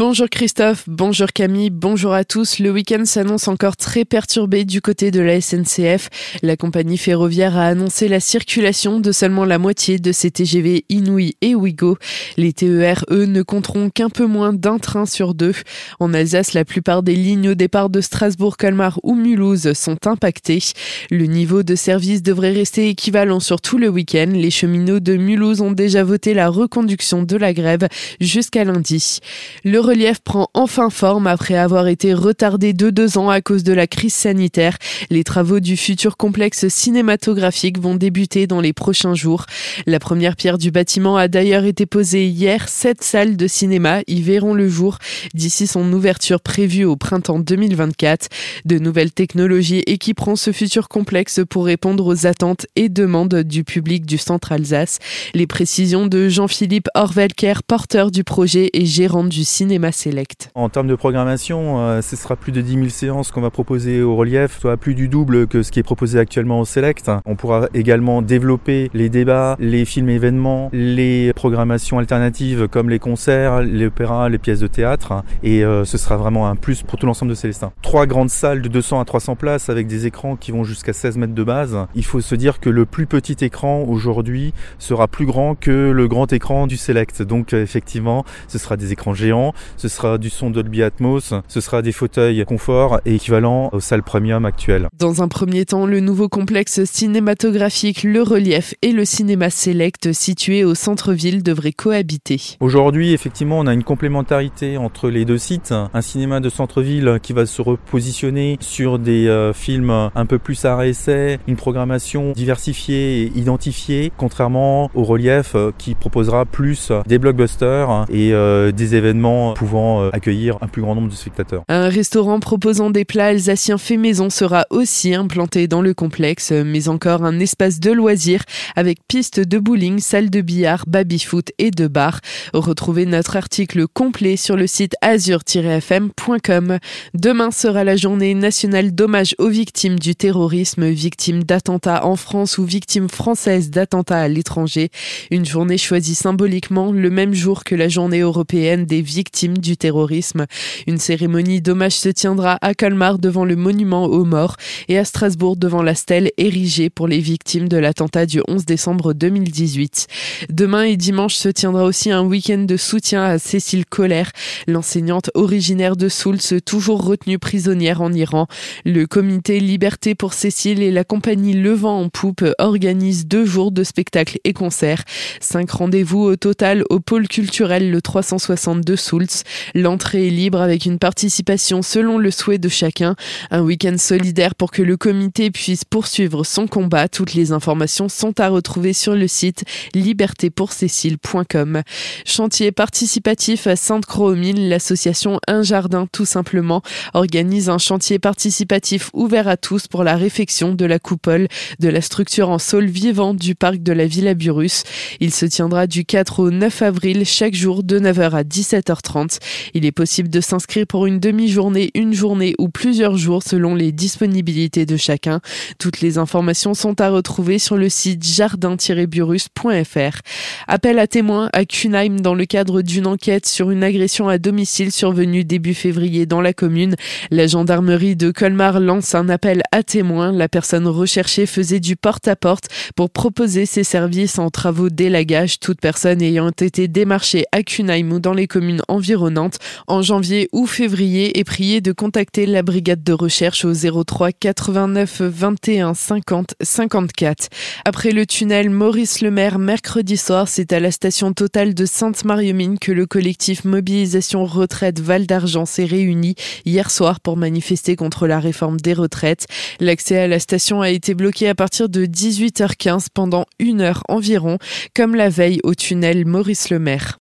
Bonjour Christophe, bonjour Camille, bonjour à tous. Le week-end s'annonce encore très perturbé du côté de la SNCF. La compagnie ferroviaire a annoncé la circulation de seulement la moitié de ses TGV Inouï et Ouigo. Les TER, ne compteront qu'un peu moins d'un train sur deux. En Alsace, la plupart des lignes au départ de Strasbourg, Colmar ou Mulhouse sont impactées. Le niveau de service devrait rester équivalent sur tout le week-end. Les cheminots de Mulhouse ont déjà voté la reconduction de la grève jusqu'à lundi. Relief prend enfin forme après avoir été retardé de deux ans à cause de la crise sanitaire. Les travaux du futur complexe cinématographique vont débuter dans les prochains jours. La première pierre du bâtiment a d'ailleurs été posée hier. Sept salles de cinéma y verront le jour d'ici son ouverture prévue au printemps 2024. De nouvelles technologies équiperont ce futur complexe pour répondre aux attentes et demandes du public du centre Alsace. Les précisions de Jean-Philippe Orvelker, porteur du projet et gérant du cinéma Select. En termes de programmation, euh, ce sera plus de 10 000 séances qu'on va proposer au relief, soit plus du double que ce qui est proposé actuellement au Select. On pourra également développer les débats, les films événements, les programmations alternatives comme les concerts, l'opéra, les pièces de théâtre. Et euh, ce sera vraiment un plus pour tout l'ensemble de Célestin. Trois grandes salles de 200 à 300 places avec des écrans qui vont jusqu'à 16 mètres de base. Il faut se dire que le plus petit écran aujourd'hui sera plus grand que le grand écran du Select. Donc euh, effectivement, ce sera des écrans géants, ce sera du son Dolby Atmos, ce sera des fauteuils confort et équivalent aux salles premium actuelles. Dans un premier temps, le nouveau complexe cinématographique Le Relief et le cinéma Select situé au centre-ville devraient cohabiter. Aujourd'hui, effectivement, on a une complémentarité entre les deux sites. Un cinéma de centre-ville qui va se repositionner sur des euh, films un peu plus à essai, une programmation diversifiée et identifiée, contrairement au Relief euh, qui proposera plus des blockbusters et euh, des événements pouvant euh, accueillir un plus grand nombre de spectateurs. Un restaurant proposant des plats alsaciens faits maison sera aussi implanté dans le complexe, mais encore un espace de loisirs avec piste de bowling, salle de billard, baby-foot et de bar. Retrouvez notre article complet sur le site azur-fm.com. Demain sera la journée nationale d'hommage aux victimes du terrorisme, victimes d'attentats en France ou victimes françaises d'attentats à l'étranger. Une journée choisie symboliquement le même jour que la journée européenne des victimes du terrorisme. Une cérémonie d'hommage se tiendra à Colmar devant le monument aux morts et à Strasbourg devant la stèle érigée pour les victimes de l'attentat du 11 décembre 2018. Demain et dimanche se tiendra aussi un week-end de soutien à Cécile Colère, l'enseignante originaire de Souls, toujours retenue prisonnière en Iran. Le comité Liberté pour Cécile et la compagnie Le Vent en Poupe organisent deux jours de spectacles et concerts. Cinq rendez-vous au total au pôle culturel le 362 L'entrée est libre avec une participation selon le souhait de chacun. Un week-end solidaire pour que le comité puisse poursuivre son combat. Toutes les informations sont à retrouver sur le site libertépourcécile.com. Chantier participatif à Sainte-Croix aux l'association Un Jardin tout simplement organise un chantier participatif ouvert à tous pour la réfection de la coupole de la structure en sol vivant du parc de la Villa Burus. Il se tiendra du 4 au 9 avril chaque jour de 9h à 17h30. Il est possible de s'inscrire pour une demi-journée, une journée ou plusieurs jours selon les disponibilités de chacun. Toutes les informations sont à retrouver sur le site jardin-burus.fr. Appel à témoins à Kunheim dans le cadre d'une enquête sur une agression à domicile survenue début février dans la commune. La gendarmerie de Colmar lance un appel à témoins. La personne recherchée faisait du porte-à-porte pour proposer ses services en travaux d'élagage. Toute personne ayant été démarchée à Kunheim ou dans les communes environnantes en janvier ou février et prié de contacter la brigade de recherche au 03 89 21 50 54. Après le tunnel Maurice Lemaire mercredi soir, c'est à la station totale de Sainte-Marie-aux-Mines que le collectif Mobilisation Retraite Val d'Argent s'est réuni hier soir pour manifester contre la réforme des retraites. L'accès à la station a été bloqué à partir de 18h15 pendant une heure environ, comme la veille au tunnel Maurice Lemaire.